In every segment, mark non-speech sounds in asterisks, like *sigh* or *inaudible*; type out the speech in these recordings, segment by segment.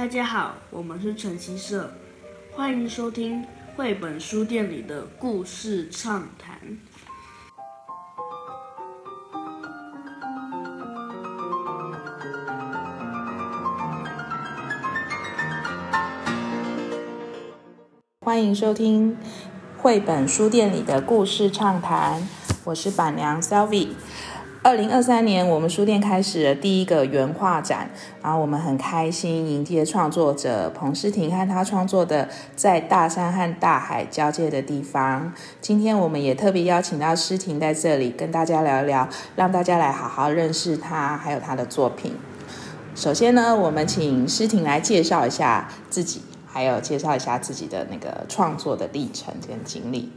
大家好，我们是晨曦社，欢迎收听绘本书店里的故事畅谈。欢迎收听绘本书店里的故事畅谈，我是板娘 Selvi。二零二三年，我们书店开始了第一个原画展，然后我们很开心迎接创作者彭诗婷和他创作的《在大山和大海交界的地方》。今天我们也特别邀请到诗婷在这里跟大家聊一聊，让大家来好好认识他，还有他的作品。首先呢，我们请诗婷来介绍一下自己，还有介绍一下自己的那个创作的历程跟经历。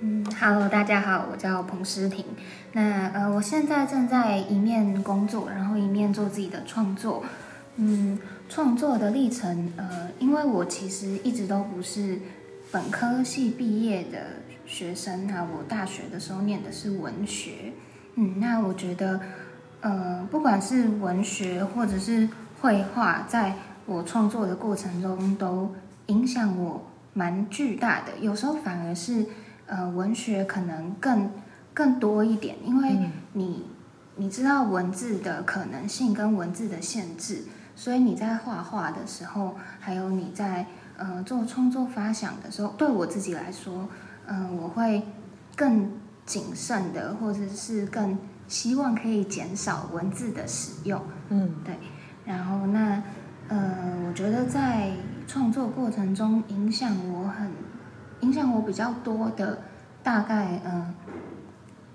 嗯，Hello，大家好，我叫彭诗婷。那呃，我现在正在一面工作，然后一面做自己的创作。嗯，创作的历程，呃，因为我其实一直都不是本科系毕业的学生啊，我大学的时候念的是文学。嗯，那我觉得，呃，不管是文学或者是绘画，在我创作的过程中都影响我蛮巨大的。有时候反而是。呃，文学可能更更多一点，因为你你知道文字的可能性跟文字的限制，所以你在画画的时候，还有你在呃做创作发想的时候，对我自己来说，嗯、呃，我会更谨慎的，或者是更希望可以减少文字的使用。嗯，对。然后那呃，我觉得在创作过程中影响我很。影响我比较多的，大概嗯，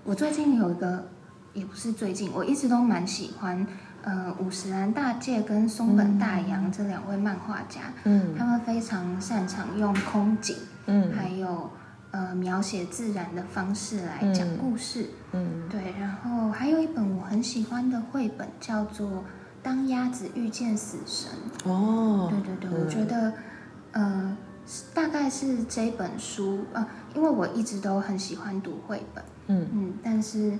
我最近有一个，也不是最近，我一直都蛮喜欢，呃，五十岚大介跟松本大洋这两位漫画家，嗯，他们非常擅长用空景，嗯，还有呃描写自然的方式来讲故事，嗯，对，然后还有一本我很喜欢的绘本叫做《当鸭子遇见死神》，哦，对对对，我觉得，呃。大概是这本书啊，因为我一直都很喜欢读绘本，嗯嗯，但是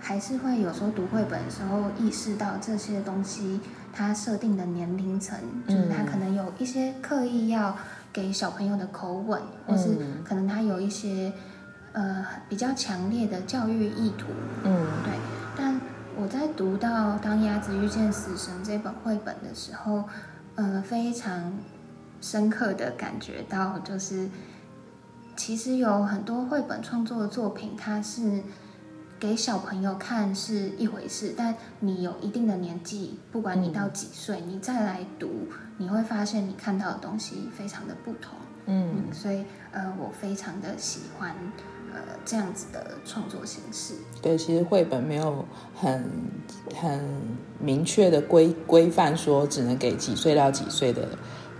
还是会有时候读绘本的时候意识到这些东西它设定的年龄层，就是它可能有一些刻意要给小朋友的口吻，或是可能它有一些呃比较强烈的教育意图，嗯，对。但我在读到《当鸭子遇见死神》这本绘本的时候，呃，非常。深刻的感觉到，就是其实有很多绘本创作的作品，它是给小朋友看是一回事，但你有一定的年纪，不管你到几岁，嗯、你再来读，你会发现你看到的东西非常的不同。嗯，嗯，所以呃，我非常的喜欢呃这样子的创作形式。对，其实绘本没有很很明确的规规范说只能给几岁到几岁的。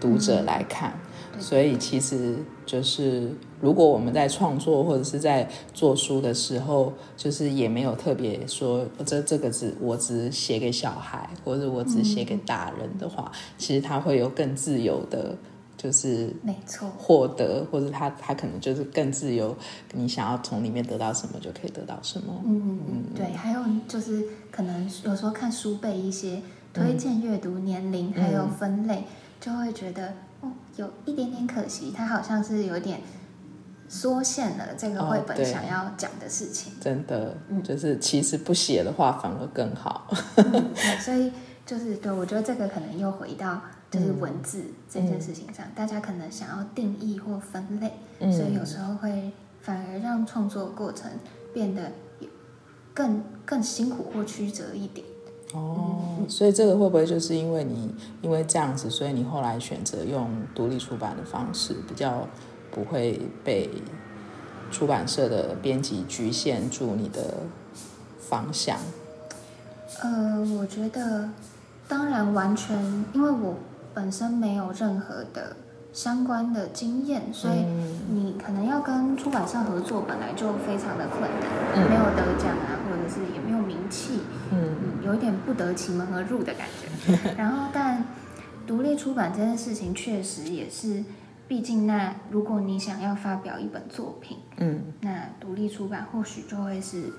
读者来看，所以其实就是，如果我们在创作或者是在做书的时候，就是也没有特别说这这个字我只写给小孩，或者我只写给大人的话，其实他会有更自由的，就是没错获得，或者他他可能就是更自由，你想要从里面得到什么就可以得到什么。嗯嗯，对，还有就是可能有时候看书背一些推荐阅读年龄，还有分类。就会觉得哦，有一点点可惜，它好像是有点缩限了这个绘本想要讲的事情。哦、真的，嗯，就是其实不写的话反而更好。嗯、所以就是对，我觉得这个可能又回到就是文字这件事情上，嗯、大家可能想要定义或分类，嗯、所以有时候会反而让创作过程变得更更辛苦或曲折一点。哦，所以这个会不会就是因为你因为这样子，所以你后来选择用独立出版的方式，比较不会被出版社的编辑局限住你的方向？呃，我觉得当然完全，因为我本身没有任何的相关的经验，所以你可能要跟出版社合作，本来就非常的困难，嗯、没有得奖啊，或者是也没有名气，嗯。有一点不得其门而入的感觉，*laughs* 然后但独立出版这件事情确实也是，毕竟那如果你想要发表一本作品，嗯，那独立出版或许就会是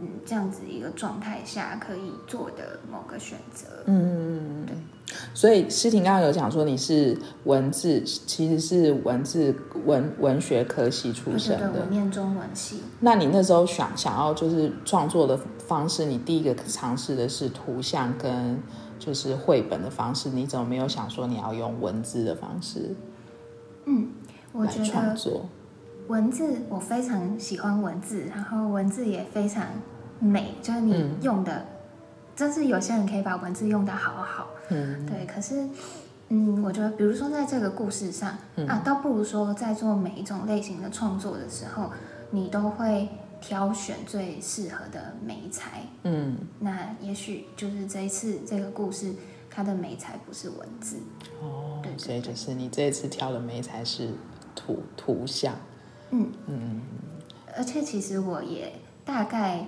嗯这样子一个状态下可以做的某个选择，嗯嗯嗯，对。所以诗婷刚刚有讲说你是文字，其实是文字文文学科系出身的。对，我念中文系。那你那时候想想要就是创作的方式，你第一个尝试的是图像跟就是绘本的方式，你怎么没有想说你要用文字的方式？嗯，我觉得创作文字我非常喜欢文字，然后文字也非常美，就是你用的。嗯真是有些人可以把文字用的好好，嗯，对。可是，嗯，我觉得，比如说在这个故事上，嗯、啊，倒不如说在做每一种类型的创作的时候，你都会挑选最适合的媒材，嗯。那也许就是这一次这个故事，它的媒材不是文字，哦，对，对，对，所以就是你这一次挑的媒材是图图像，嗯嗯。而且其实我也大概。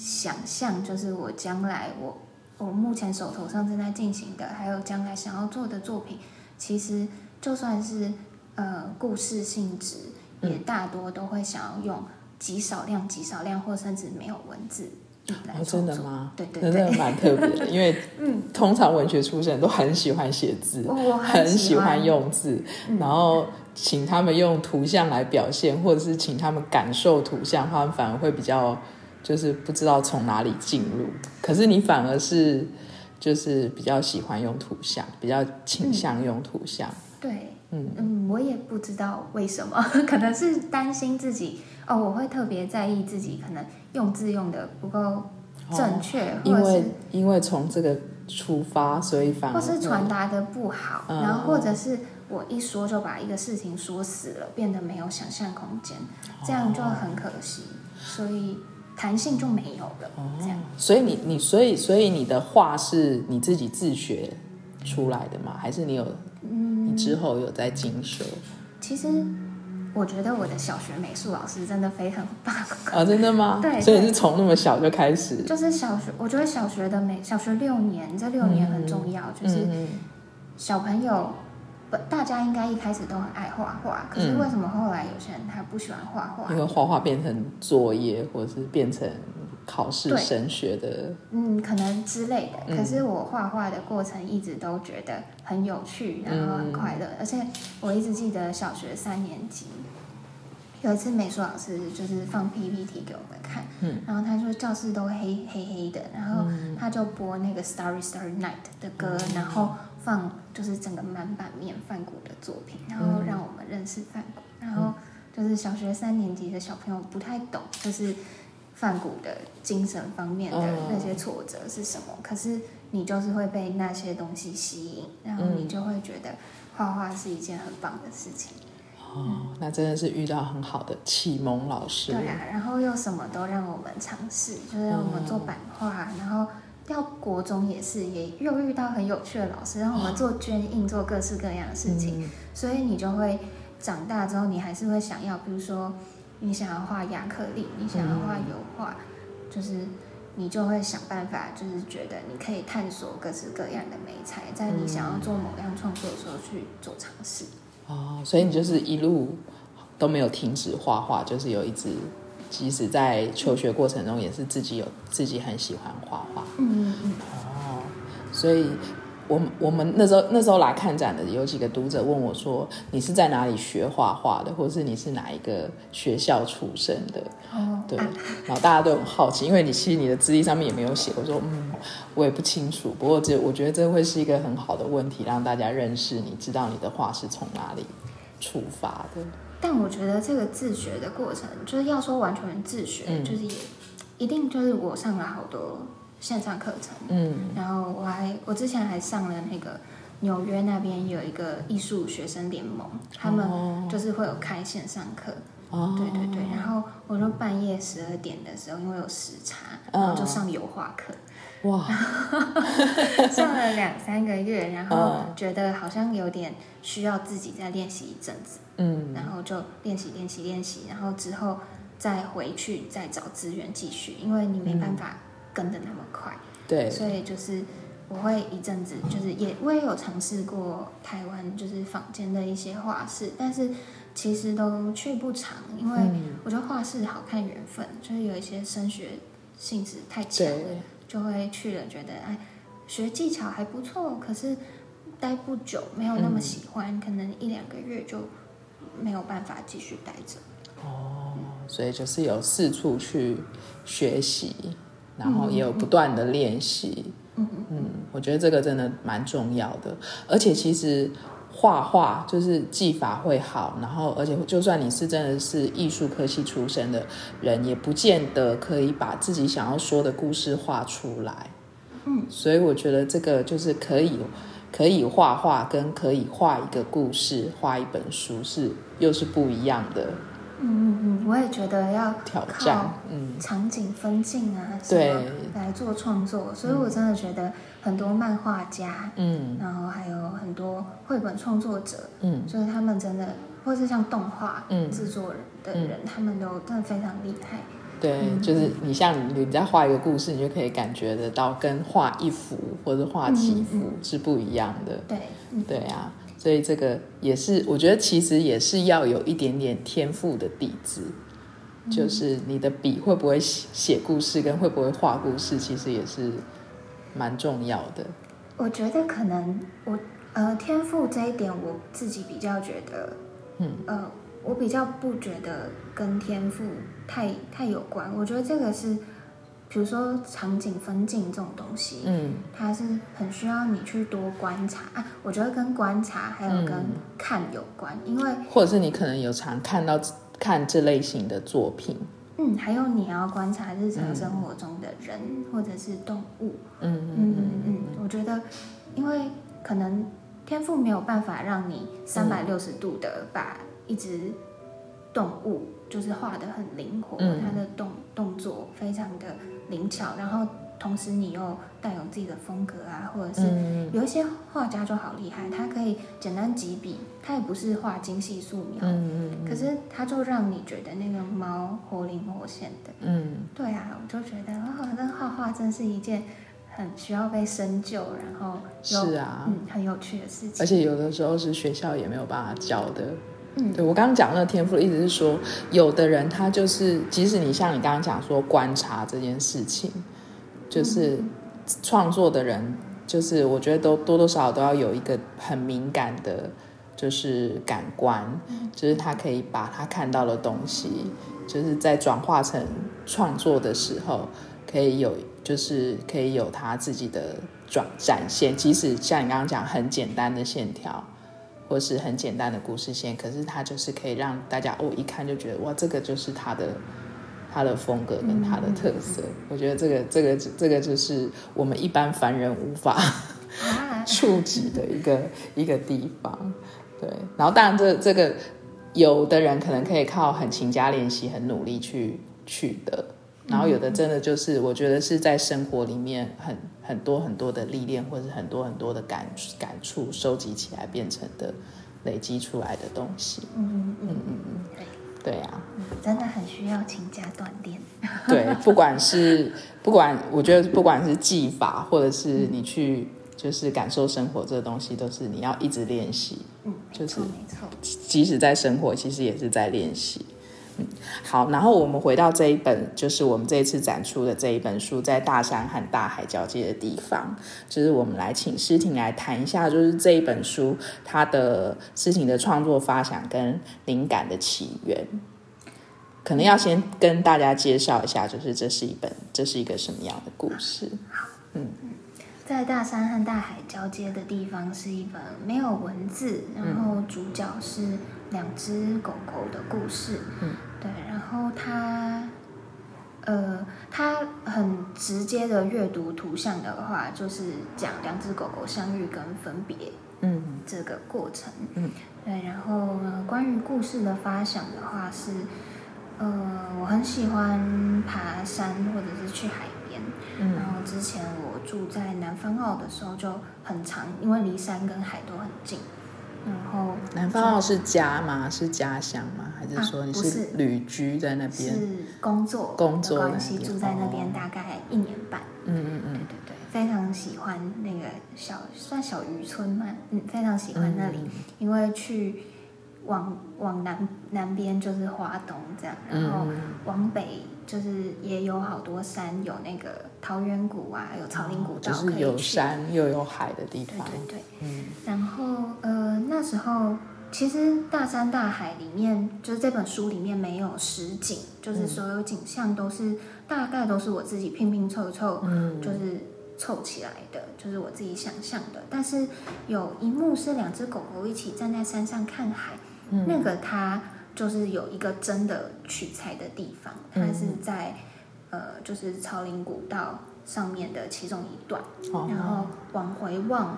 想象就是我将来我我目前手头上正在进行的，还有将来想要做的作品，其实就算是呃故事性质，也大多都会想要用极少量、极少量，或甚至没有文字。哦，真的吗？对对对，真的蛮特别的，因为 *laughs* 嗯，通常文学出身都很喜欢写字，我很喜欢用字，然后请他们用图像来表现，或者是请他们感受图像，他们反而会比较。就是不知道从哪里进入，可是你反而是就是比较喜欢用图像，比较倾向用图像。嗯、对，嗯嗯，我也不知道为什么，*laughs* 可能是担心自己哦，我会特别在意自己可能用字用的不够正确，哦、因为因为从这个出发，所以反而或是传达的不好，嗯、然后或者是我一说就把一个事情说死了，变得没有想象空间，这样就很可惜，哦、所以。弹性就没有了，哦、这样。所以你你所以所以你的画是你自己自学出来的吗？还是你有嗯，你之后有在精修？其实我觉得我的小学美术老师真的非常棒啊！真的吗？*laughs* 对，所以你是从那么小就开始？就是小学，我觉得小学的美小学六年，这六年很重要，嗯、就是小朋友。大家应该一开始都很爱画画，可是为什么后来有些人他不喜欢画画？因为画画变成作业，或者是变成考试升学的，嗯，可能之类的。嗯、可是我画画的过程一直都觉得很有趣，然后很快乐，嗯、而且我一直记得小学三年级有一次美术老师就是放 PPT 给我们看，嗯，然后他说教室都黑黑黑的，然后他就播那个 Starry Starry Night 的歌，嗯、然后。放就是整个满版面梵谷的作品，然后让我们认识梵谷。嗯、然后就是小学三年级的小朋友不太懂，就是梵谷的精神方面的那些挫折是什么。嗯、可是你就是会被那些东西吸引，然后你就会觉得画画是一件很棒的事情。哦，嗯、那真的是遇到很好的启蒙老师。对啊，然后又什么都让我们尝试，就是让我们做版画，嗯、然后。到国中也是，也又遇到很有趣的老师，让我们做捐印，做各式各样的事情。嗯、所以你就会长大之后，你还是会想要，比如说你想要画亚克力，你想要画油画，嗯、就是你就会想办法，就是觉得你可以探索各式各样的美材，在你想要做某样创作的时候去做尝试。哦，所以你就是一路都没有停止画画，就是有一直。即使在求学过程中，也是自己有自己很喜欢画画。嗯嗯哦，所以我们我们那时候那时候来看展的有几个读者问我说：“你是在哪里学画画的，或者是你是哪一个学校出身的？”哦，对。*laughs* 然后大家都很好奇，因为你其实你的资历上面也没有写。我说：“嗯，我也不清楚。不过这我觉得这会是一个很好的问题，让大家认识你，知道你的画是从哪里出发的。”但我觉得这个自学的过程，就是要说完全自学，嗯、就是也一定就是我上了好多线上课程，嗯，然后我还我之前还上了那个纽约那边有一个艺术学生联盟，他们就是会有开线上课，哦，对对对，然后我就半夜十二点的时候，因为有时差，然后就上油画课。哇，*laughs* 上了两三个月，然后觉得好像有点需要自己再练习一阵子，嗯，然后就练习练习练习，然后之后再回去再找资源继续，因为你没办法跟的那么快，对，所以就是我会一阵子，就是也我也有尝试过台湾就是坊间的一些画室，但是其实都去不长，因为我觉得画室好看缘分，就是有一些升学性质太强了。就会去了，觉得哎，学技巧还不错，可是待不久，没有那么喜欢，嗯、可能一两个月就没有办法继续待着。哦，所以就是有四处去学习，然后也有不断的练习。嗯嗯，嗯，我觉得这个真的蛮重要的，而且其实。画画就是技法会好，然后而且就算你是真的是艺术科系出身的人，也不见得可以把自己想要说的故事画出来。嗯，所以我觉得这个就是可以可以画画跟可以画一个故事、画一本书是又是不一样的。嗯嗯嗯，我也觉得要挑战，嗯，场景分镜啊，对，来做创作。所以我真的觉得很多漫画家，嗯，然后还有很多绘本创作者，嗯，就是他们真的，或是像动画制作人的人，他们都真的非常厉害。对，就是你像你在画一个故事，你就可以感觉得到，跟画一幅或者画几幅是不一样的。对，对啊。所以这个也是，我觉得其实也是要有一点点天赋的底子，嗯、就是你的笔会不会写写故事，跟会不会画故事，其实也是蛮重要的。我觉得可能我呃天赋这一点，我自己比较觉得，嗯呃，我比较不觉得跟天赋太太有关。我觉得这个是。比如说场景分镜这种东西，嗯，它是很需要你去多观察啊。我觉得跟观察还有跟看有关，嗯、因为或者是你可能有常看到看这类型的作品，嗯，还有你要观察日常生活中的人、嗯、或者是动物，嗯嗯嗯嗯嗯。我觉得，因为可能天赋没有办法让你三百六十度的把一只动物就是画的很灵活，嗯、它的动动作非常的。灵巧，然后同时你又带有自己的风格啊，或者是有一些画家就好厉害，他可以简单几笔，他也不是画精细素描，嗯嗯，可是他就让你觉得那个猫活灵活现的，嗯，对啊，我就觉得哇，那画画真是一件很需要被深究，然后是啊，嗯，很有趣的事情，而且有的时候是学校也没有办法教的。嗯，对，我刚刚讲那个天赋的意思是说，有的人他就是，即使你像你刚刚讲说观察这件事情，就是创作的人，就是我觉得都多多少少都要有一个很敏感的，就是感官，就是他可以把他看到的东西，就是在转化成创作的时候，可以有，就是可以有他自己的转展现，即使像你刚刚讲很简单的线条。或是很简单的故事线，可是它就是可以让大家哦一看就觉得哇，这个就是他的他的风格跟他的特色。嗯、我觉得这个这个这个就是我们一般凡人无法 *laughs* 触及的一个一个地方。对，然后当然这这个有的人可能可以靠很勤加练习、很努力去取得，然后有的真的就是我觉得是在生活里面很。很多很多的历练，或者是很多很多的感感触，收集起来变成的累积出来的东西。嗯嗯嗯嗯嗯，对对啊，真的很需要勤加锻炼。*laughs* 对，不管是不管，我觉得不管是技法，或者是你去就是感受生活这个东西，都是你要一直练习。嗯，就是没错，即使在生活，其实也是在练习。好，然后我们回到这一本，就是我们这一次展出的这一本书，在大山和大海交界的地方，就是我们来请诗婷来谈一下，就是这一本书它的诗婷的创作发想跟灵感的起源。可能要先跟大家介绍一下，就是这是一本，这是一个什么样的故事？嗯，在大山和大海交接的地方，是一本没有文字，然后主角是两只狗狗的故事。嗯。对，然后他，呃，他很直接的阅读图像的话，就是讲两只狗狗相遇跟分别，嗯，这个过程，嗯，对，然后呢，关于故事的发想的话是，呃，我很喜欢爬山或者是去海边，嗯，然后之前我住在南方澳的时候就很长，因为离山跟海都很近。然后，南方澳是家吗？是家乡吗？还是说你是旅居在那边？是工作工作关系住在那边大概一年半。嗯嗯嗯，对对对，非常喜欢那个小算小渔村嘛，嗯，非常喜欢那里，嗯、因为去往往南南边就是华东这样，然后往北就是也有好多山，有那个桃源谷啊，有草岭古道就是有山又有海的地方。对对对，嗯。然后呃那时候其实大山大海里面，就是这本书里面没有实景，就是所有景象都是、嗯、大概都是我自己拼拼凑凑，嗯，就是。凑起来的，就是我自己想象的。但是有一幕是两只狗狗一起站在山上看海，嗯、那个它就是有一个真的取材的地方，它是在、嗯、呃，就是朝林古道上面的其中一段，哦、然后往回望，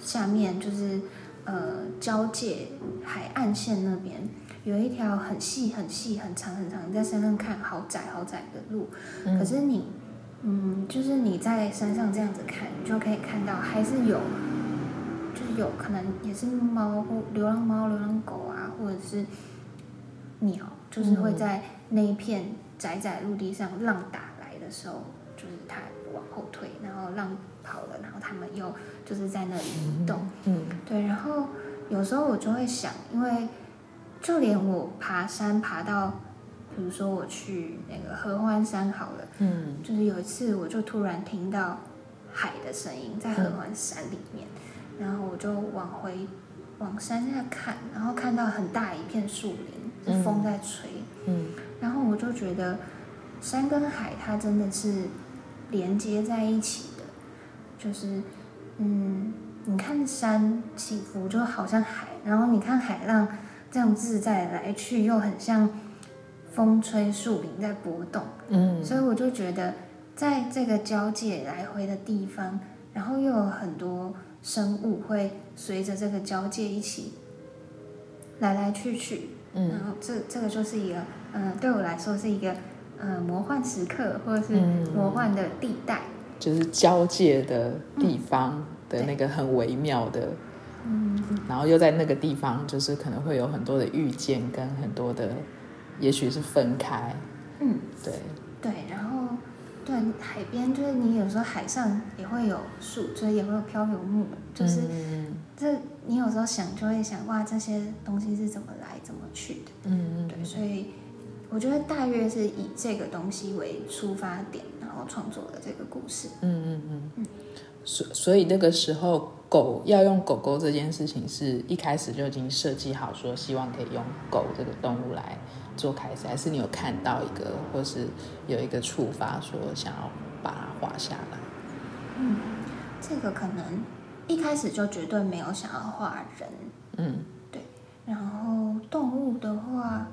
下面就是呃交界海岸线那边有一条很细很细很长很长，你在山上看好窄好窄的路，嗯、可是你。嗯，就是你在山上这样子看，你就可以看到还是有，就是有可能也是猫或流浪猫、流浪狗啊，或者是鸟，就是会在那一片窄窄陆地上，浪打来的时候，就是它往后退，然后浪跑了，然后它们又就是在那里移动。嗯，对。然后有时候我就会想，因为就连我爬山爬到。比如说我去那个合欢山好了，嗯，就是有一次我就突然听到海的声音在合欢山里面，嗯、然后我就往回往山下看，然后看到很大一片树林，是风在吹，嗯，嗯，然后我就觉得山跟海它真的是连接在一起的，就是嗯，你看山起伏就好像海，然后你看海浪这样自在来去又很像。风吹树林在波动，嗯，所以我就觉得，在这个交界来回的地方，然后又有很多生物会随着这个交界一起来来去去，嗯，然后这这个就是一个，嗯、呃，对我来说是一个，嗯、呃，魔幻时刻或者是魔幻的地带，就是交界的地方的那个很微妙的，嗯，然后又在那个地方，就是可能会有很多的遇见跟很多的。也许是分开，嗯，对，对，然后对海边，就是你有时候海上也会有树，所以也会有漂流木，就是、嗯、这你有时候想就会想，哇，这些东西是怎么来怎么去的，嗯，对，所以我觉得大约是以这个东西为出发点，然后创作的这个故事，嗯嗯嗯。嗯，所所以那个时候狗要用狗狗这件事情，是一开始就已经设计好，说希望可以用狗这个动物来。做开始，还是你有看到一个，或是有一个触发，说想要把它画下来？嗯，这个可能一开始就绝对没有想要画人。嗯，对。然后动物的话，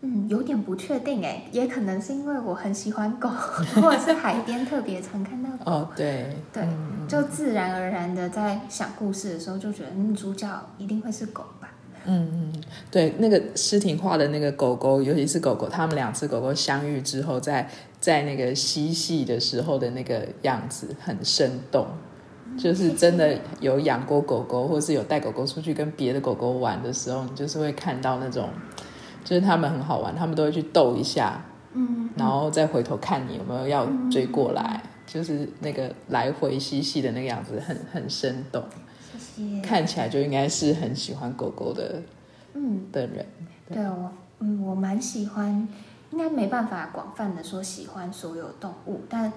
嗯，有点不确定哎，也可能是因为我很喜欢狗，*laughs* 或者是海边特别常看到狗。哦，对，对，嗯、就自然而然的在想故事的时候，就觉得嗯，主角一定会是狗吧。嗯嗯，对，那个诗婷画的那个狗狗，尤其是狗狗，他们两只狗狗相遇之后，在在那个嬉戏的时候的那个样子很生动，就是真的有养过狗狗，或是有带狗狗出去跟别的狗狗玩的时候，你就是会看到那种，就是他们很好玩，他们都会去逗一下，嗯，然后再回头看你有没有要追过来，就是那个来回嬉戏的那个样子很，很很生动。看起来就应该是很喜欢狗狗的，嗯，的人。对，对我，嗯，我蛮喜欢，应该没办法广泛的说喜欢所有动物，但，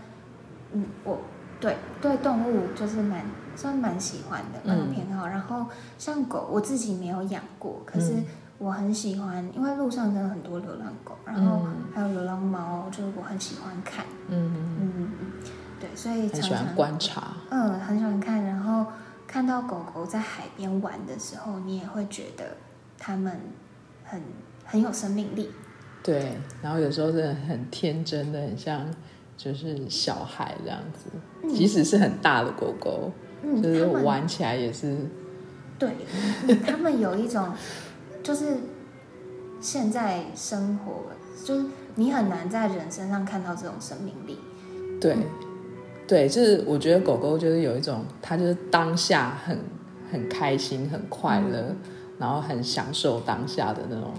嗯，我对对动物就是蛮算蛮喜欢的，蛮偏好。嗯、然后像狗，我自己没有养过，可是我很喜欢，嗯、因为路上真的很多流浪狗，然后还有流浪猫，就是我很喜欢看。嗯嗯嗯嗯，对，所以常常很喜欢观察。嗯，很喜欢看，然后。看到狗狗在海边玩的时候，你也会觉得它们很很有生命力。对，然后有时候真的很天真的，很像就是小孩这样子。嗯、即使是很大的狗狗，嗯、就是玩起来也是。对，他们有一种就是现在生活，就是你很难在人身上看到这种生命力。对。嗯对，就是我觉得狗狗就是有一种，它就是当下很很开心、很快乐，嗯、然后很享受当下的那种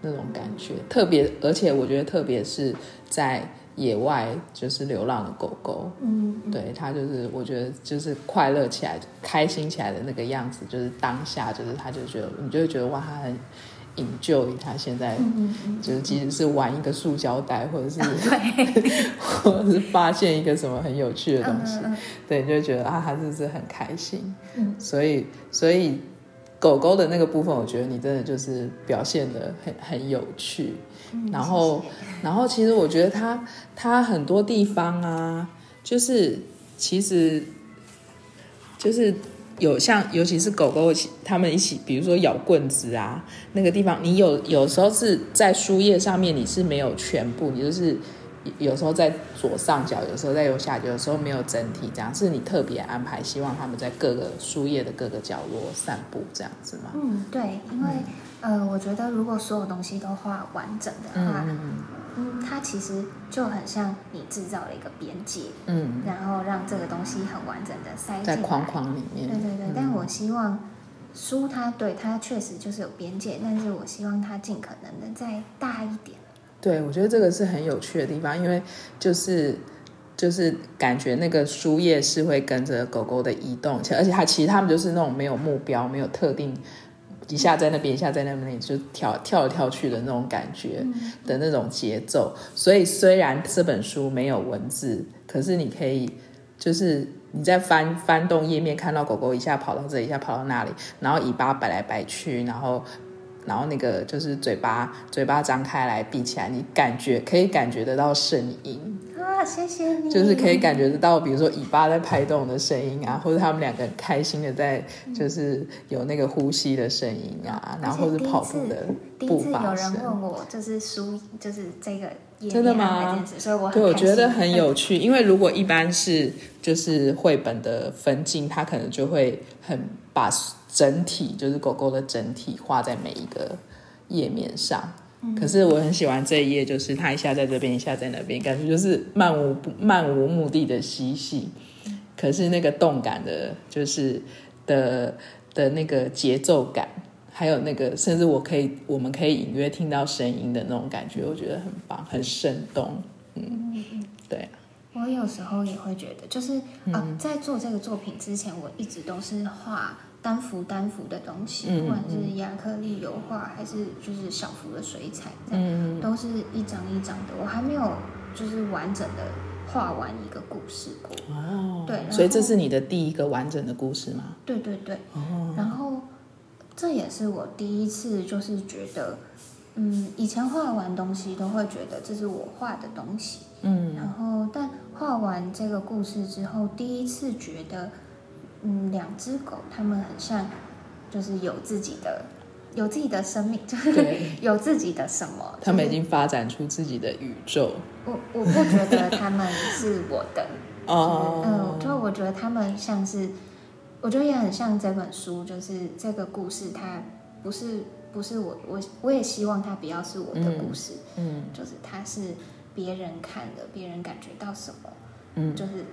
那种感觉。特别，而且我觉得特别是在野外就是流浪的狗狗，嗯，对，它就是我觉得就是快乐起来、开心起来的那个样子，就是当下就是它就觉得你就会觉得哇，它很 enjoy 它现在就是即使是玩一个塑胶袋，或者是、嗯、*laughs* 或者是发现一个什么很有趣的东西，嗯、对，你就觉得啊，他是不是很开心，嗯，所以所以。狗狗的那个部分，我觉得你真的就是表现的很很有趣，嗯、然后然后其实我觉得它它很多地方啊，就是其实就是有像尤其是狗狗他们一起，比如说咬棍子啊，那个地方你有有时候是在书页上面你是没有全部，你就是。有时候在左上角，有时候在右下角，有时候没有整体，这样是你特别安排，希望他们在各个书页的各个角落散步这样子吗？嗯，对，因为、呃，我觉得如果所有东西都画完整的话，嗯，嗯，它其实就很像你制造了一个边界，嗯，然后让这个东西很完整的塞在框框里面。对对对，嗯、但我希望书它对它确实就是有边界，但是我希望它尽可能的再大一点。对，我觉得这个是很有趣的地方，因为就是就是感觉那个书页是会跟着狗狗的移动，而且它其实它们就是那种没有目标、没有特定，一下在那边，一下在那边，就跳跳来跳去的那种感觉的那种节奏。所以虽然这本书没有文字，可是你可以就是你在翻翻动页面，看到狗狗一下跑到这里，一下跑到那里，然后尾巴摆来摆去，然后。然后那个就是嘴巴，嘴巴张开来闭起来，你感觉可以感觉得到声音啊！谢谢你，就是可以感觉得到，比如说尾巴在拍动的声音啊，或者他们两个很开心的在，就是有那个呼吸的声音啊，然后或是跑步的步伐声。有人问我，就是书，就是这个真的吗？所以我对我觉得很有趣，因为如果一般是就是绘本的分镜，它可能就会很把。整体就是狗狗的整体画在每一个页面上，嗯、可是我很喜欢这一页，就是他一下在这边，一下在那边，感觉就是漫无漫无目的的嬉戏。可是那个动感的，就是的的那个节奏感，还有那个甚至我可以，我们可以隐约听到声音的那种感觉，我觉得很棒，很生动。嗯，对。我有时候也会觉得，就是、嗯、呃，在做这个作品之前，我一直都是画。单幅单幅的东西，不管是亚克力油画，还是就是小幅的水彩，嗯，都是一张一张的。我还没有就是完整的画完一个故事过。哦，对，所以这是你的第一个完整的故事吗？对对对。哦，然后这也是我第一次，就是觉得，嗯，以前画完东西都会觉得这是我画的东西，嗯，然后但画完这个故事之后，第一次觉得。嗯，两只狗，它们很像，就是有自己的，有自己的生命，*laughs* 就是有自己的什么。*laughs* 它们已经发展出自己的宇宙。我我不觉得它们是我的。*laughs* 哦。嗯，就我觉得它们像是，我觉得也很像这本书，就是这个故事，它不是不是我我我也希望它不要是我的故事。嗯。嗯，就是它是别人看的，别人感觉到什么，嗯，就是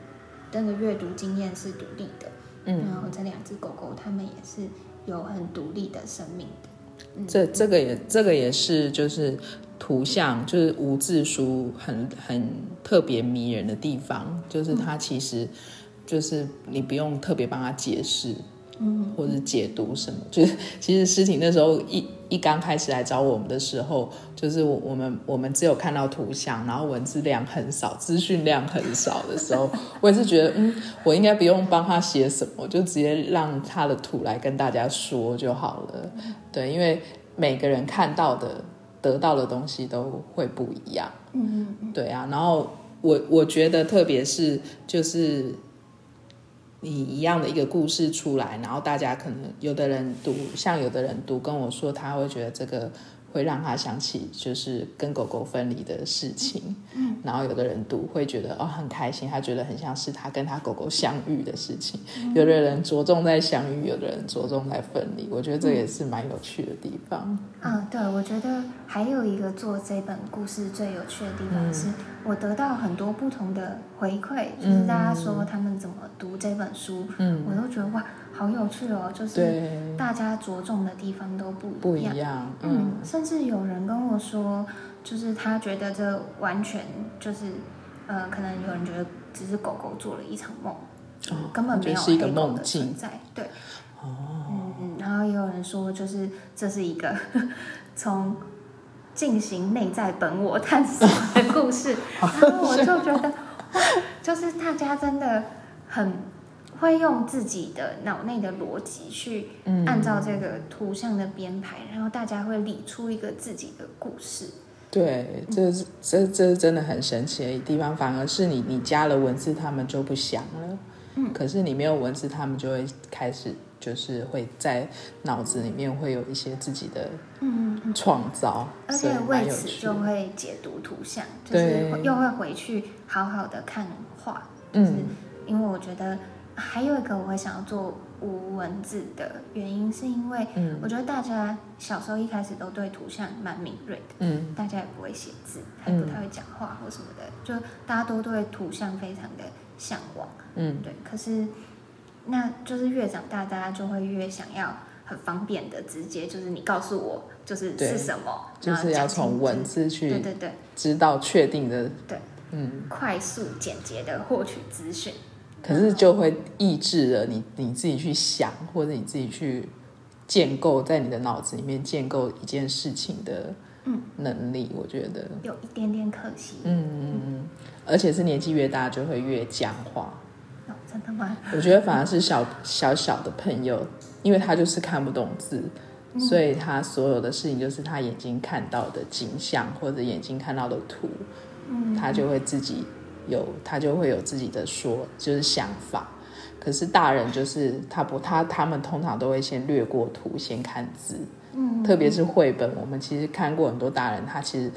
那个阅读经验是独立的。嗯，然后这两只狗狗，它们也是有很独立的生命的。嗯、这这个也这个也是就是图像，就是无字书很很特别迷人的地方，就是它其实就是你不用特别帮它解释。嗯，或者解读什么，就是其实诗婷那时候一一刚开始来找我们的时候，就是我我们我们只有看到图像，然后文字量很少，资讯量很少的时候，我也是觉得，嗯，我应该不用帮他写什么，就直接让他的图来跟大家说就好了。对，因为每个人看到的、得到的东西都会不一样。嗯嗯，对啊。然后我我觉得，特别是就是。你一样的一个故事出来，然后大家可能有的人读，像有的人读跟我说，他会觉得这个。会让他想起就是跟狗狗分离的事情，嗯，然后有的人读会觉得哦很开心，他觉得很像是他跟他狗狗相遇的事情。嗯、有的人着重在相遇，有的人着重在分离。我觉得这也是蛮有趣的地方。嗯，嗯对，我觉得还有一个做这本故事最有趣的地方是，我得到很多不同的回馈，嗯、就是大家说他们怎么读这本书，嗯，我都觉得哇。好有趣哦，就是大家着重的地方都不一样。不一样，嗯，甚至有人跟我说，就是他觉得这完全就是呃，可能有人觉得只是狗狗做了一场梦，哦、根本没有黑狗的存在。对，哦，嗯嗯，然后也有人说，就是这是一个 *laughs* 从进行内在本我探索的故事，*laughs* 然后我就觉得哇，就是大家真的很。会用自己的脑内的逻辑去按照这个图像的编排，嗯、然后大家会理出一个自己的故事。对，这是这这是真的很神奇的地方。反而是你你加了文字，他们就不想了。嗯，可是你没有文字，他们就会开始就是会在脑子里面会有一些自己的嗯创造，而且为此就会解读图像，就是又会回去好好的看画。就是因为我觉得。还有一个我会想要做无文字的原因，是因为我觉得大家小时候一开始都对图像蛮敏锐的，嗯，大家也不会写字，还不太会讲话或什么的，就大家都对图像非常的向往，嗯，对。可是，那就是越长大，大家就会越想要很方便的直接，就是你告诉我就是是什么，就是要从文字去对对对。知道确定的，对，嗯，快速简洁的获取资讯。可是就会抑制了你你自己去想，或者你自己去建构在你的脑子里面建构一件事情的能力，嗯、我觉得有一点点可惜。嗯嗯嗯，而且是年纪越大就会越僵化。哦，真的吗？我觉得反而是小小小的朋友，因为他就是看不懂字，嗯、所以他所有的事情就是他眼睛看到的景象或者眼睛看到的图，嗯，他就会自己。有他就会有自己的说，就是想法。可是大人就是他不他他们通常都会先略过图，先看字。嗯，特别是绘本，我们其实看过很多大人，他其实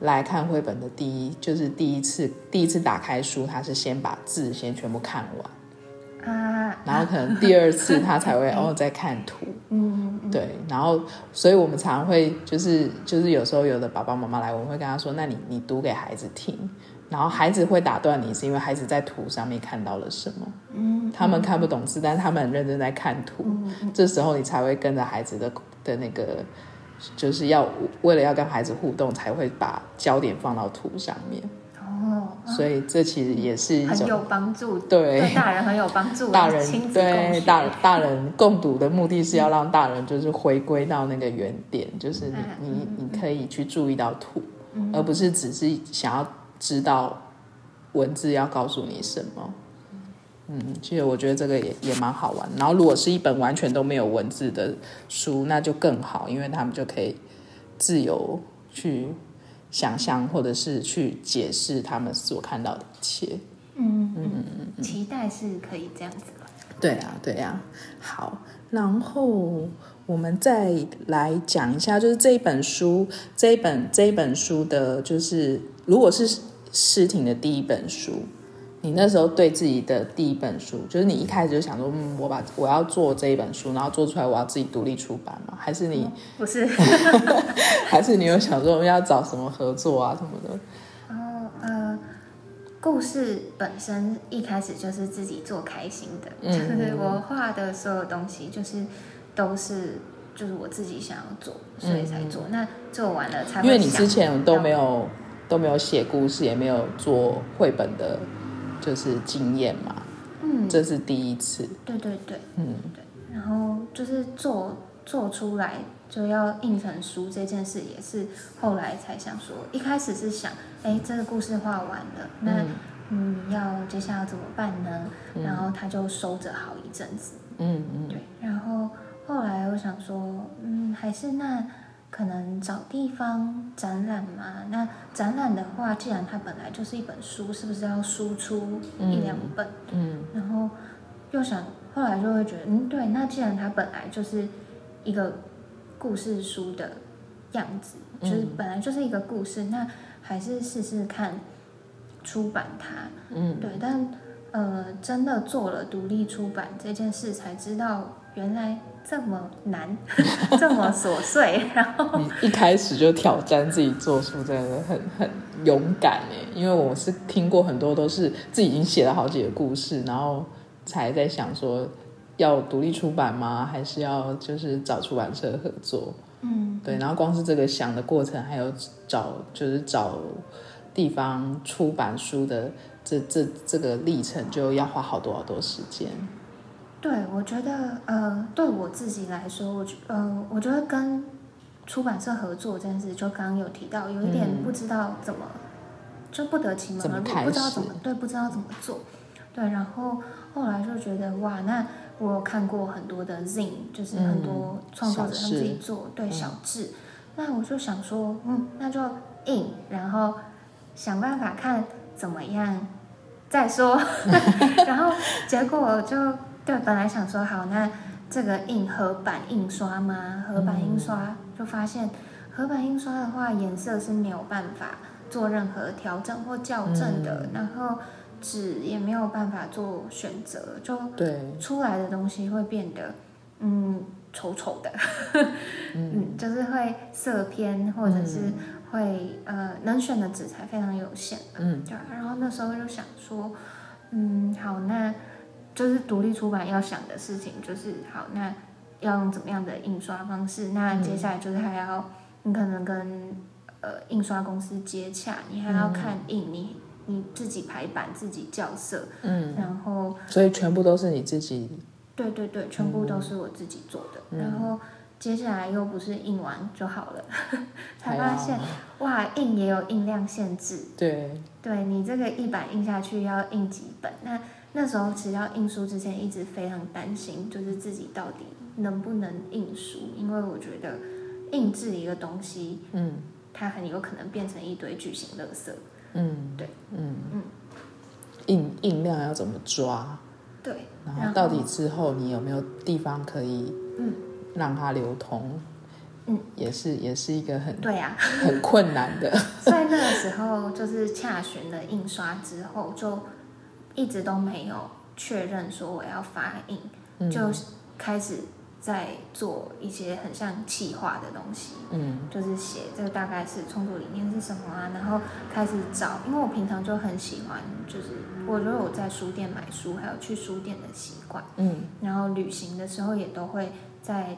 来看绘本的第一就是第一次第一次打开书，他是先把字先全部看完啊，然后可能第二次他才会 *laughs* 哦再看图。嗯，对，然后所以我们常常会就是就是有时候有的爸爸妈妈来，我们会跟他说：“那你你读给孩子听。”然后孩子会打断你，是因为孩子在图上面看到了什么？嗯，他们看不懂字，但是他们很认真在看图。嗯，这时候你才会跟着孩子的的那个，就是要为了要跟孩子互动，才会把焦点放到图上面。哦，所以这其实也是一种很有帮助，对，对大人很有帮助。大人对大大人共读的目的是要让大人就是回归到那个原点，就是你你你可以去注意到图，而不是只是想要。知道文字要告诉你什么，嗯，其实我觉得这个也也蛮好玩。然后，如果是一本完全都没有文字的书，那就更好，因为他们就可以自由去想象，或者是去解释他们所看到的一切。嗯嗯嗯嗯，期待是可以这样子吧？对啊，对啊。好，然后我们再来讲一下，就是这一本书，这一本这一本书的，就是如果是。诗婷的第一本书，你那时候对自己的第一本书，就是你一开始就想说，嗯，我把我要做这一本书，然后做出来，我要自己独立出版吗？还是你、嗯、不是？*laughs* 还是你有想说要找什么合作啊什么的？哦，呃，故事本身一开始就是自己做开心的，嗯、就是我画的所有东西，就是都是就是我自己想要做，所以才做。嗯、那做完了因为你之前都没有。都没有写故事，也没有做绘本的，就是经验嘛。嗯，这是第一次。对对对，嗯对。然后就是做做出来就要印成书这件事，也是后来才想说。一开始是想，哎，这个故事画完了，那嗯，嗯，要接下来怎么办呢？嗯、然后他就收着好一阵子。嗯嗯。对。然后后来我想说，嗯，还是那。可能找地方展览嘛？那展览的话，既然它本来就是一本书，是不是要输出一两本？嗯，嗯，然后又想，后来就会觉得，嗯，对，那既然它本来就是一个故事书的样子，就是本来就是一个故事，那还是试试看出版它。嗯，对，但呃，真的做了独立出版这件事，才知道原来。这么难，*laughs* 这么琐碎，*laughs* 然后你一开始就挑战自己做书，真的很很勇敢耶。因为我是听过很多都是自己已经写了好几个故事，然后才在想说要独立出版吗？还是要就是找出版社合作？嗯，对，然后光是这个想的过程，还有找就是找地方出版书的这这这个历程，就要花好多好多时间。对，我觉得呃，对我自己来说，我觉呃，我觉得跟出版社合作这件事，就刚刚有提到，有一点不知道怎么，嗯、就不得其门而入，不知道怎么对，不知道怎么做。对，然后后来就觉得哇，那我有看过很多的 Zine，就是很多创作者他们自己做，对小志，嗯、那我就想说，嗯，那就印，然后想办法看怎么样再说，*laughs* 然后结果就对，本来想说好，那这个印合版印刷吗？合版印刷、嗯、就发现合版印刷的话，颜色是没有办法做任何调整或校正的，嗯、然后。纸也没有办法做选择，就出来的东西会变得嗯丑丑的，嗯，*laughs* 嗯，就是会色偏或者是会、嗯、呃能选的纸材非常有限，嗯，对。然后那时候就想说，嗯，好，那就是独立出版要想的事情就是好，那要用怎么样的印刷方式？那接下来就是还要你可能跟呃印刷公司接洽，你还要看印你。你自己排版，自己校色，嗯，然后，所以全部都是你自己，对对对，全部都是我自己做的。嗯、然后接下来又不是印完就好了，嗯、*laughs* 才发现哇，印也有印量限制，对，对你这个一版印下去要印几本？那那时候其实要印书之前，一直非常担心，就是自己到底能不能印书，因为我觉得印制一个东西，嗯，它很有可能变成一堆巨型垃圾。嗯，对，嗯嗯，印印量要怎么抓？对，然后到底之后你有没有地方可以，嗯，让它流通？嗯，也是也是一个很对呀，很困难的。*laughs* 在那个时候就是洽询了印刷之后，就一直都没有确认说我要发印，就开始。在做一些很像企划的东西，嗯，就是写这个大概是创作理念是什么啊，然后开始找，因为我平常就很喜欢，就是我觉得我在书店买书，还有去书店的习惯，嗯，然后旅行的时候也都会在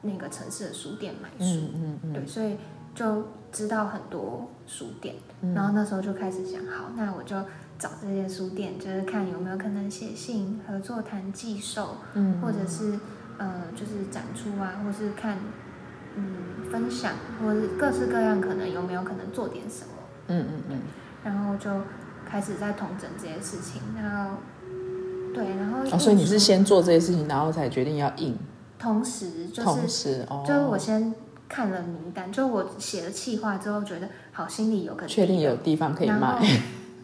那个城市的书店买书，嗯嗯，嗯。对，所以就知道很多书店，嗯，然后那时候就开始想，好，那我就找这些书店，就是看有没有可能写信合作谈寄售，嗯，或者是。呃，就是展出啊，或是看，嗯，分享，或是各式各样，可能有没有可能做点什么？嗯嗯嗯。然后就开始在统整这些事情，然后，对，然后。哦，所以你是先做这些事情，然后才决定要印。同时，就是同时，哦，就是我先看了名单，就我写了企划之后，觉得好，心里有个确定有地方可以卖，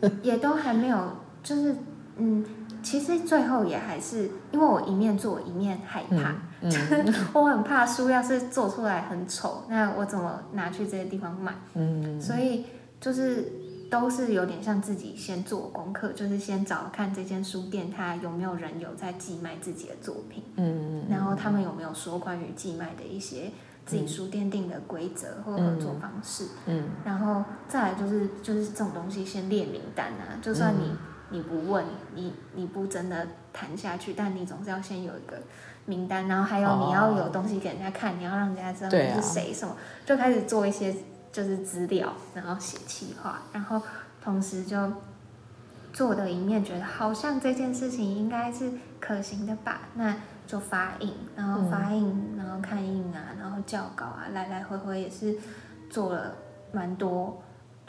*laughs* 也都还没有，就是嗯。其实最后也还是因为我一面做一面害怕，嗯嗯、*laughs* 我很怕书要是做出来很丑，那我怎么拿去这些地方卖？嗯、所以就是都是有点像自己先做功课，就是先找看这间书店它有没有人有在寄卖自己的作品，嗯、然后他们有没有说关于寄卖的一些自己书店定的规则或合作方式，嗯。嗯、然后再来就是就是这种东西先列名单啊，就算你。你不问，你你不真的谈下去，但你总是要先有一个名单，然后还有你要有东西给人家看，哦、你要让人家知道你是谁，什么，啊、就开始做一些就是资料，然后写企划，然后同时就做的一面觉得好像这件事情应该是可行的吧，那就发印，然后发印，嗯、然后看印啊，然后校稿啊，来来回回也是做了蛮多。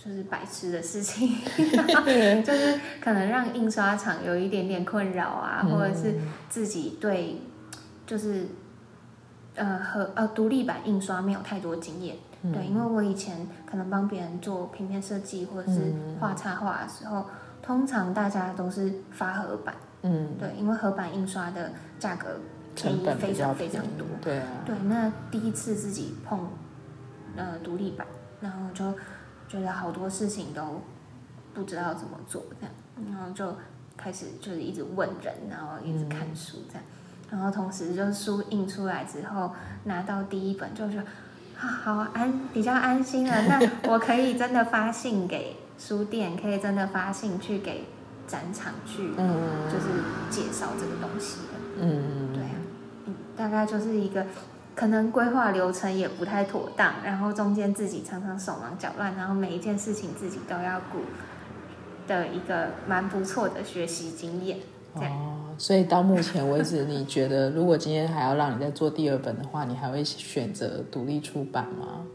就是白痴的事情，*laughs* 就是可能让印刷厂有一点点困扰啊，或者是自己对，就是呃和呃独立版印刷没有太多经验，嗯、对，因为我以前可能帮别人做平面设计或者是画插画的时候，通常大家都是发合版，嗯，对，因为合版印刷的价格便宜非常非常多，对啊，对，那第一次自己碰呃独立版，然后就。觉得好多事情都不知道怎么做，这样，然后就开始就是一直问人，然后一直看书，这样，然后同时就书印出来之后，拿到第一本就说，啊，好安，比较安心了。那我可以真的发信给书店，可以真的发信去给展场去，就是介绍这个东西了。嗯，对啊，嗯，大概就是一个。可能规划流程也不太妥当，然后中间自己常常手忙脚乱，然后每一件事情自己都要顾的一个蛮不错的学习经验。哦，所以到目前为止，你觉得如果今天还要让你再做第二本的话，你还会选择独立出版吗？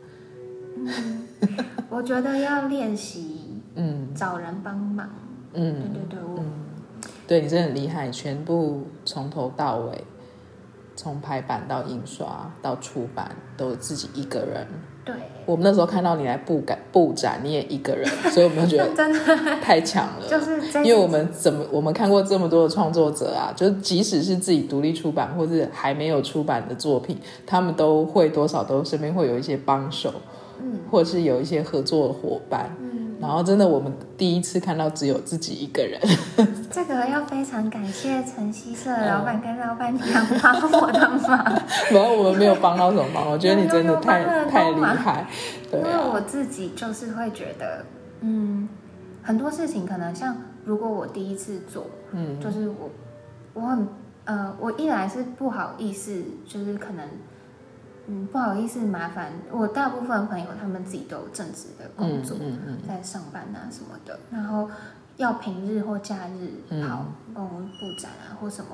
嗯，我觉得要练习，*laughs* 嗯，找人帮忙，嗯，对对对，我，嗯，对你真的很厉害，全部从头到尾，从排版到印刷到出版，都自己一个人。对，我们那时候看到你来布展，布展你也一个人，*laughs* 所以我们觉得真的。太强了。就是因为我们怎么我们看过这么多的创作者啊，就即使是自己独立出版或是还没有出版的作品，他们都会多少都身边会有一些帮手，嗯，或者是有一些合作伙伴，嗯，然后真的我们第一次看到只有自己一个人。*laughs* 这个要非常感谢晨曦社的老板跟老板娘帮我的忙。*laughs* 然后我们没有帮到什么忙，我觉得你真的太太厉害。对啊，因为我自己就是会觉得，嗯，很多事情可能像如果我第一次做，嗯，就是我我很呃，我一来是不好意思，就是可能嗯不好意思麻烦我大部分朋友他们自己都有正职的工作，嗯嗯，在上班啊什么的，然后。要平日或假日跑帮我们布展啊，或什么，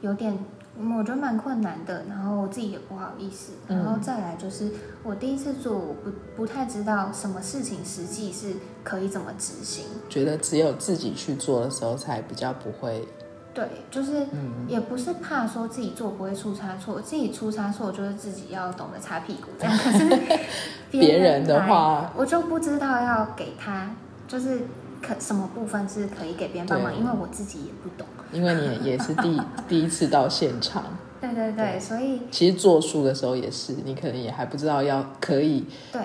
有点我觉得蛮困难的。然后我自己也不好意思。然后再来就是我第一次做，我不不太知道什么事情实际是可以怎么执行。觉得只有自己去做的时候才比较不会。对，就是也不是怕说自己做不会出差错，自己出差错就是自己要懂得擦屁股这样。*laughs* 可是别人的话，我就不知道要给他就是。可什么部分是可以给别人帮忙？因为我自己也不懂。因为你也 *laughs* 是第第一次到现场。对对对，对所以其实做书的时候也是，你可能也还不知道要可以对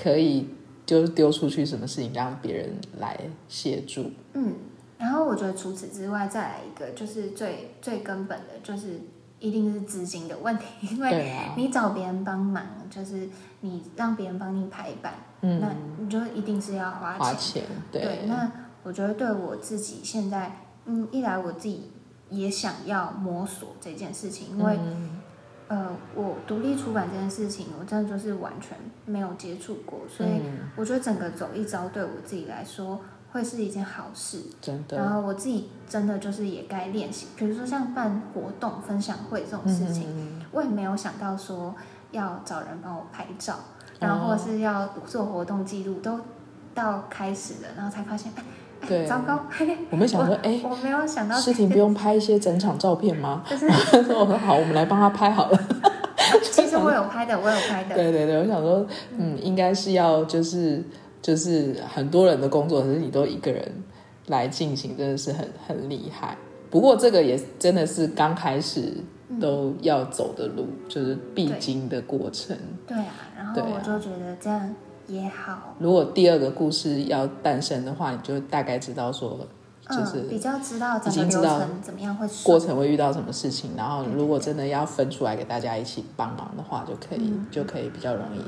可以就丢出去什么事情让别人来协助。嗯，然后我觉得除此之外，再来一个就是最最根本的，就是一定是资金的问题，因为你找别人帮忙，就是你让别人帮你排版。嗯，那你就一定是要花钱。花钱，对。对，那我觉得对我自己现在，嗯，一来我自己也想要摸索这件事情，因为，嗯、呃，我独立出版这件事情，我真的就是完全没有接触过，所以我觉得整个走一遭对我自己来说会是一件好事。真的。然后我自己真的就是也该练习，比如说像办活动、分享会这种事情，嗯、我也没有想到说要找人帮我拍照。然后或是要做活动记录，都到开始了，然后才发现，哎，对，糟糕！我们想说，哎，我没有想到，诗婷不用拍一些整场照片吗？就是 *laughs* 我说好，我们来帮他拍好了。*laughs* 其实我有拍的，我有拍的。对对对，我想说，嗯，应该是要就是就是很多人的工作，可是你都一个人来进行，真的是很很厉害。不过这个也真的是刚开始。都要走的路，就是必经的过程。对，对啊，然后我就觉得这样也好。如果第二个故事要诞生的话，你就大概知道说，就是、嗯、比较知道已经知道怎么样会过程会遇到什么事情，然后如果真的要分出来给大家一起帮忙的话，就可以、嗯、就可以比较容易。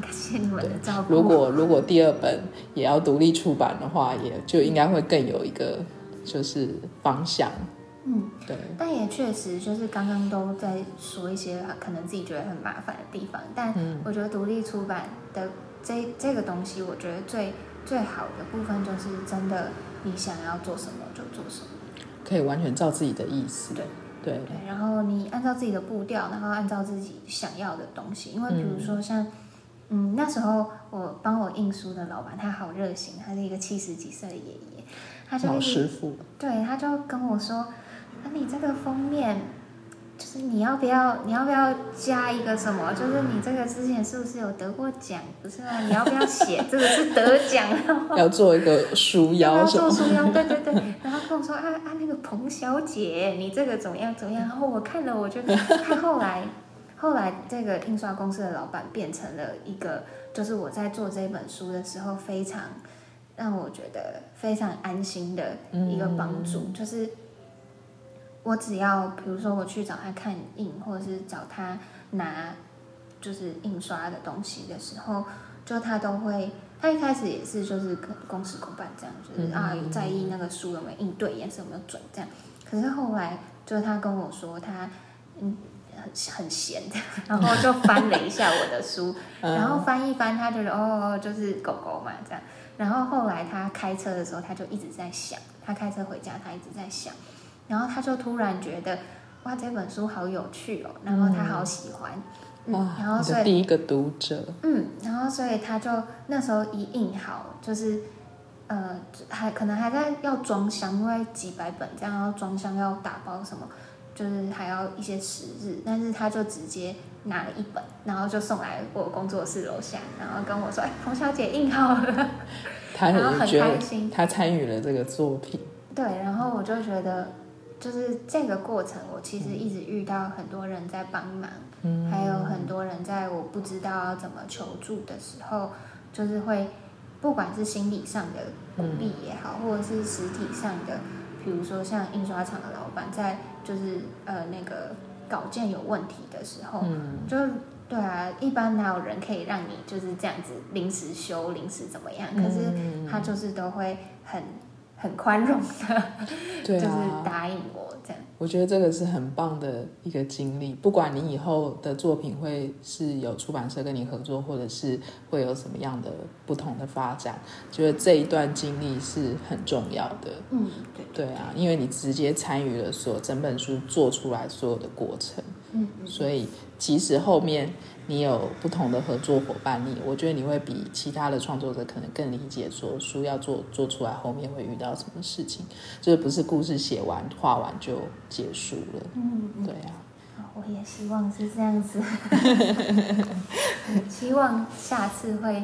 感谢你们的照顾。如果如果第二本也要独立出版的话，也就应该会更有一个就是方向。嗯，对，但也确实就是刚刚都在说一些可能自己觉得很麻烦的地方，但我觉得独立出版的这这个东西，我觉得最最好的部分就是真的你想要做什么就做什么，可以完全照自己的意思。对对对，然后你按照自己的步调，然后按照自己想要的东西，因为比如说像嗯，嗯那时候我帮我印书的老板，他好热心，他是一个七十几岁的爷爷，他就老师傅，对，他就跟我说。那你这个封面，就是你要不要？你要不要加一个什么？就是你这个之前是不是有得过奖？不是吗？你要不要写这个是得奖？*laughs* 要做一个书腰，要做书腰，对对对。*laughs* 然后跟我说啊啊，那个彭小姐，你这个怎么样怎么样？然后我看了，我觉得他后来后来这个印刷公司的老板变成了一个，就是我在做这本书的时候非常让我觉得非常安心的一个帮助，嗯、就是。我只要，比如说我去找他看印，或者是找他拿，就是印刷的东西的时候，就他都会，他一开始也是就是公事公办这样，就是啊有在意那个书有没有印对，颜色有没有准这样。可是后来，就是他跟我说他，嗯很很闲的，*laughs* 然后就翻了一下我的书，然后翻一翻，他就说哦，就是狗狗嘛这样。然后后来他开车的时候，他就一直在想，他开车回家，他一直在想，然后他就突然觉得哇，这本书好有趣哦，然后他好喜欢，嗯，嗯，然后所以第一个读者，嗯，然后所以他就那时候一印好，就是呃，还可能还在要装箱，因为几百本这样要装箱要打包什么。就是还要一些时日，但是他就直接拿了一本，然后就送来我工作室楼下，然后跟我说：“哎，冯小姐印好了。*laughs* ”他很开心，他参与了这个作品。对，然后我就觉得，就是这个过程，我其实一直遇到很多人在帮忙，嗯，还有很多人在我不知道要怎么求助的时候，就是会，不管是心理上的鼓励也好，或者是实体上的。比如说像印刷厂的老板在就是呃那个稿件有问题的时候，嗯，就对啊，一般哪有人可以让你就是这样子临时修、临时怎么样？可是他就是都会很很宽容的，*laughs* 就是答应我。我觉得这个是很棒的一个经历，不管你以后的作品会是有出版社跟你合作，或者是会有什么样的不同的发展，觉得这一段经历是很重要的。嗯，对对啊，因为你直接参与了所整本书做出来所有的过程。嗯，所以即使后面。你有不同的合作伙伴，你我觉得你会比其他的创作者可能更理解说书要做做出来后面会遇到什么事情，就是不是故事写完画完就结束了。嗯，对啊。我也希望是这样子，*laughs* 希望下次会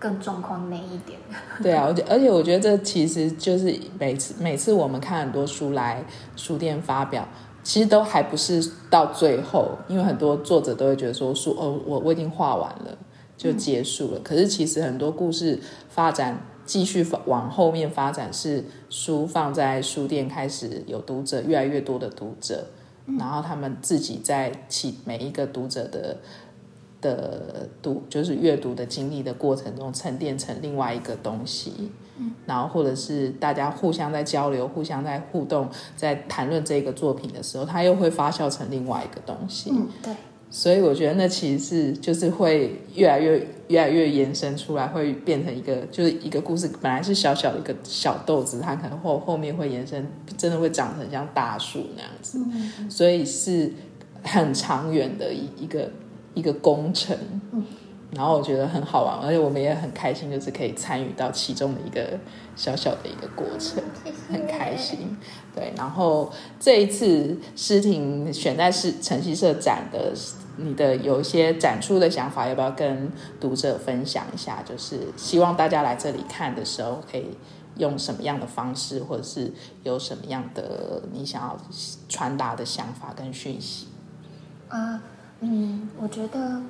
更状况那一点。*laughs* 对啊，而且而且我觉得这其实就是每次每次我们看很多书来书店发表。其实都还不是到最后，因为很多作者都会觉得说书哦，我我已经画完了就结束了。嗯。可是其实很多故事发展继续往后面发展，是书放在书店开始有读者，越来越多的读者，然后他们自己在起每一个读者的的读就是阅读的经历的过程中沉淀成另外一个东西。然后，或者是大家互相在交流、互相在互动、在谈论这个作品的时候，它又会发酵成另外一个东西。嗯，对。所以我觉得那其实是就是会越来越、越来越延伸出来，会变成一个就是一个故事。本来是小小的一个小豆子，它可能后后面会延伸，真的会长成像大树那样子。嗯。所以是很长远的一一个一个工程。嗯。然后我觉得很好玩，而且我们也很开心，就是可以参与到其中的一个小小的一个过程，很开心。对，然后这一次诗婷选在是晨曦社展的，你的有一些展出的想法，要不要跟读者分享一下？就是希望大家来这里看的时候，可以用什么样的方式，或者是有什么样的你想要传达的想法跟讯息？啊，嗯，我觉得。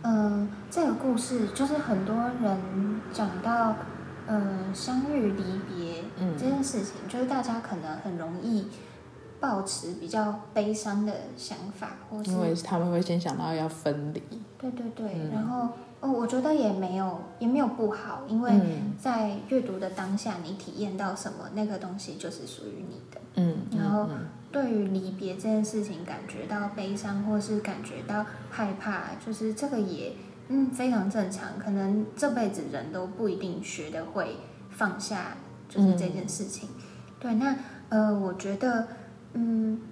嗯，这个故事就是很多人讲到，嗯，相遇离别这件事情，嗯，就是大家可能很容易抱持比较悲伤的想法，或是因为他们会先想到要分离。对对对，嗯，然后哦，我觉得也没有也没有不好，因为在阅读的当下，你体验到什么，那个东西就是属于你的。嗯，然后。对于离别这件事情，感觉到悲伤，或是感觉到害怕，就是这个也嗯非常正常。可能这辈子人都不一定学得会放下，就是这件事情。嗯、对，那呃，我觉得嗯，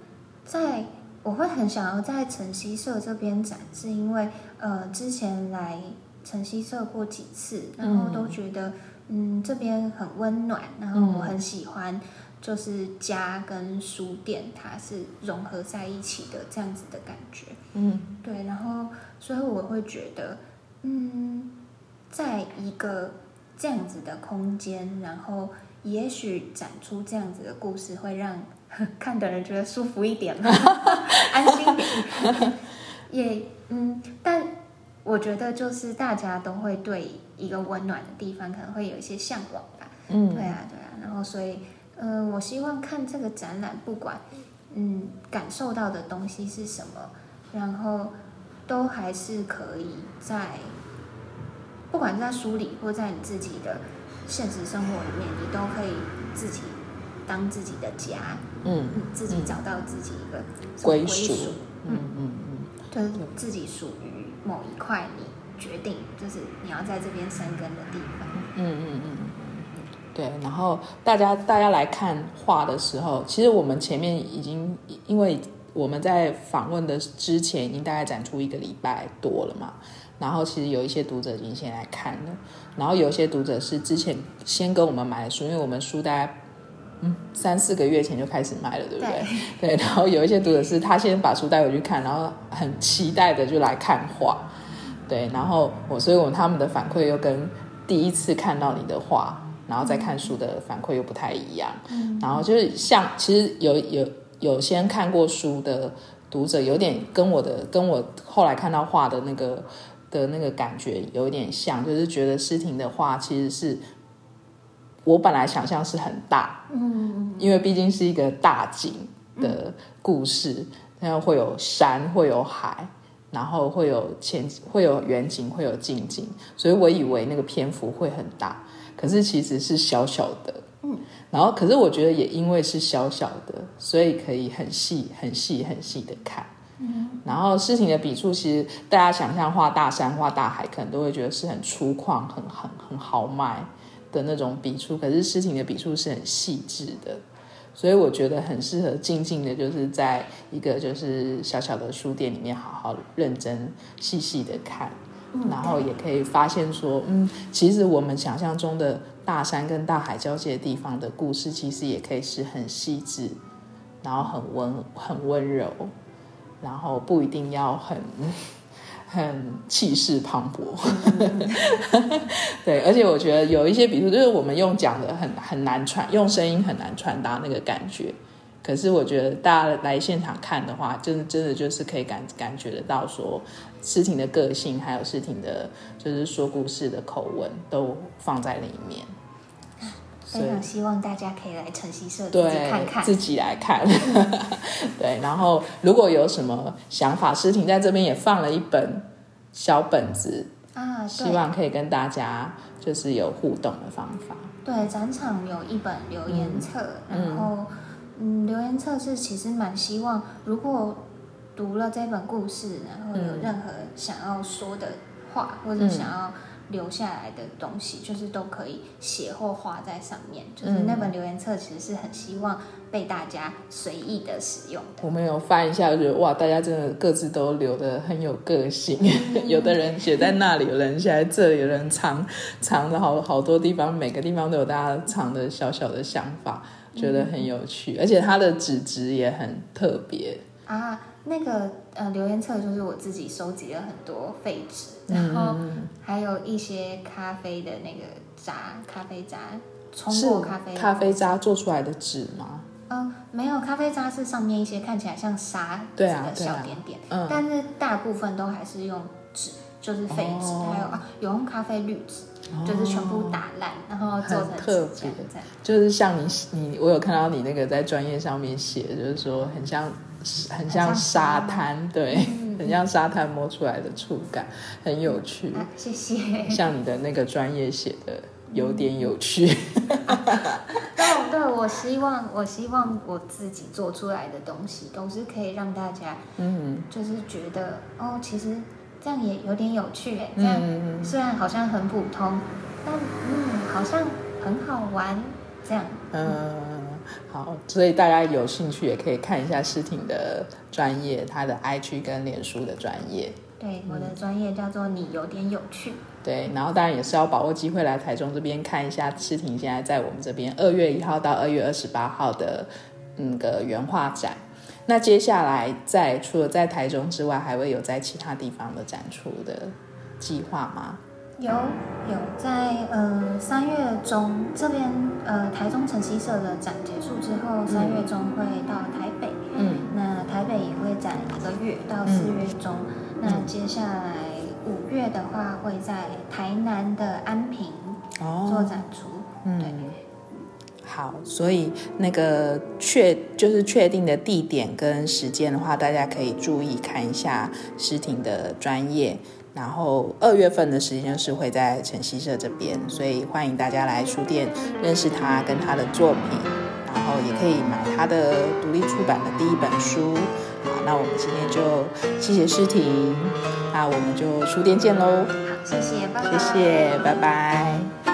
在我会很想要在晨曦社这边展是，因为呃之前来晨曦社过几次，然后都觉得嗯，嗯这边很温暖，然后我很喜欢。就是家跟书店，它是融合在一起的这样子的感觉。嗯，对。然后，所以我会觉得，嗯，在一个这样子的空间，然后也许展出这样子的故事，会让 *laughs* 看的人觉得舒服一点，*laughs* 安心一点。*laughs* 也，嗯，但我觉得就是大家都会对一个温暖的地方，可能会有一些向往吧。嗯，对啊，对啊。然后，所以。嗯、呃，我希望看这个展览，不管嗯感受到的东西是什么，然后都还是可以在，不管是在书里或在你自己的现实生活里面，你都可以自己当自己的家，嗯，自己找到自己一个归属，嗯嗯嗯。就是自己属于某一块，你决定就是你要在这边生根的地方。嗯嗯嗯，对。然后大家大家来看画的时候，其实我们前面已经因为我们在访问的之前已经大概展出一个礼拜多了嘛。然后其实有一些读者已经先来看了，然后有一些读者是之前先跟我们买的书，因为我们书大概嗯三四个月前就开始卖了，对不对？对。*laughs* 对，然后有一些读者是他先把书带回去看，然后很期待的就来看画，对。然后我所以我他们的反馈又跟第一次看到你的画，然后再看书的反馈又不太一样。嗯。然后就是像其实有有有先看过书的读者，有点跟我的跟我后来看到画的那个。的那个感觉有点像，就是觉得诗婷的画其实是我本来想象是很大，嗯，因为毕竟是一个大景的故事，然后会有山，会有海，然后会有前会有远景，会有近景，所以我以为那个篇幅会很大，可是其实是小小的，嗯，然后可是我觉得也因为是小小的，所以可以很细、很细、很细的看。然后事情的笔触，其实大家想象画大山、画大海，可能都会觉得是很粗犷、很很很豪迈的那种笔触。可是事情的笔触是很细致的，所以我觉得很适合静静的，就是在一个就是小小的书店里面，好好认真细细的看，然后也可以发现说，嗯，其实我们想象中的大山跟大海交界的地方的故事，其实也可以是很细致，然后很温很温柔。然后不一定要很很气势磅礴，*laughs* 对，而且我觉得有一些笔触，就是我们用讲的很很难传，用声音很难传达那个感觉。可是我觉得大家来现场看的话，真的真的就是可以感感觉得到，说诗婷的个性，还有诗婷的，就是说故事的口吻，都放在里面。非常希望大家可以来晨曦社自己看看，自己来看。*laughs* 对，然后如果有什么想法，诗婷在这边也放了一本小本子啊，希望可以跟大家就是有互动的方法。对，展场有一本留言册，嗯、然后嗯，留言册是其实蛮希望，如果读了这本故事，然后有任何想要说的话，嗯、或者想要。留下来的东西，就是都可以写或画在上面。就是那本留言册，其实是很希望被大家随意的使用的。我们有翻一下，就觉得哇，大家真的各自都留的很有个性。嗯、*laughs* 有的人写在那里，有人写在这里，有人藏藏了好好多地方，每个地方都有大家藏的小小的想法，觉得很有趣。嗯、而且它的纸质也很特别啊。那个呃留言册就是我自己收集了很多废纸，然后还有一些咖啡的那个渣，咖啡渣冲过咖啡，咖啡渣做出来的纸吗？没有，咖啡渣是上面一些看起来像沙子的小点点，啊啊嗯、但是大部分都还是用纸，就是废纸，哦、还有啊有用咖啡滤纸，哦、就是全部打烂，然后做成特别。的，就是像你你我有看到你那个在专业上面写，就是说很像。很像沙滩，对，嗯、*laughs* 很像沙滩摸出来的触感，很有趣。啊、谢谢。*laughs* 像你的那个专业写的有点有趣。*laughs* 对，对，我希望，我希望我自己做出来的东西都是可以让大家，嗯，就是觉得哦，其实这样也有点有趣哎，这样虽然好像很普通，但嗯，好像很好玩，这样，嗯。嗯好，所以大家有兴趣也可以看一下诗婷的专业，她的 IG 跟脸书的专业。对，我的专业叫做你有点有趣。对，然后当然也是要把握机会来台中这边看一下诗婷现在在我们这边二月一号到二月二十八号的那个原画展。那接下来在除了在台中之外，还会有在其他地方的展出的计划吗？有有在呃三月中这边呃台中城西社的展结束之后，三、嗯、月中会到台北，嗯，那台北也会展一个月到四月中，嗯、那接下来五月的话会在台南的安平做展出，哦、嗯，对，好，所以那个确就是确定的地点跟时间的话，大家可以注意看一下诗婷的专页。然后二月份的时间是会在晨曦社这边，所以欢迎大家来书店认识他跟他的作品，然后也可以买他的独立出版的第一本书。好，那我们今天就谢谢诗婷，那我们就书店见喽。好，谢谢，拜拜。谢谢，拜拜。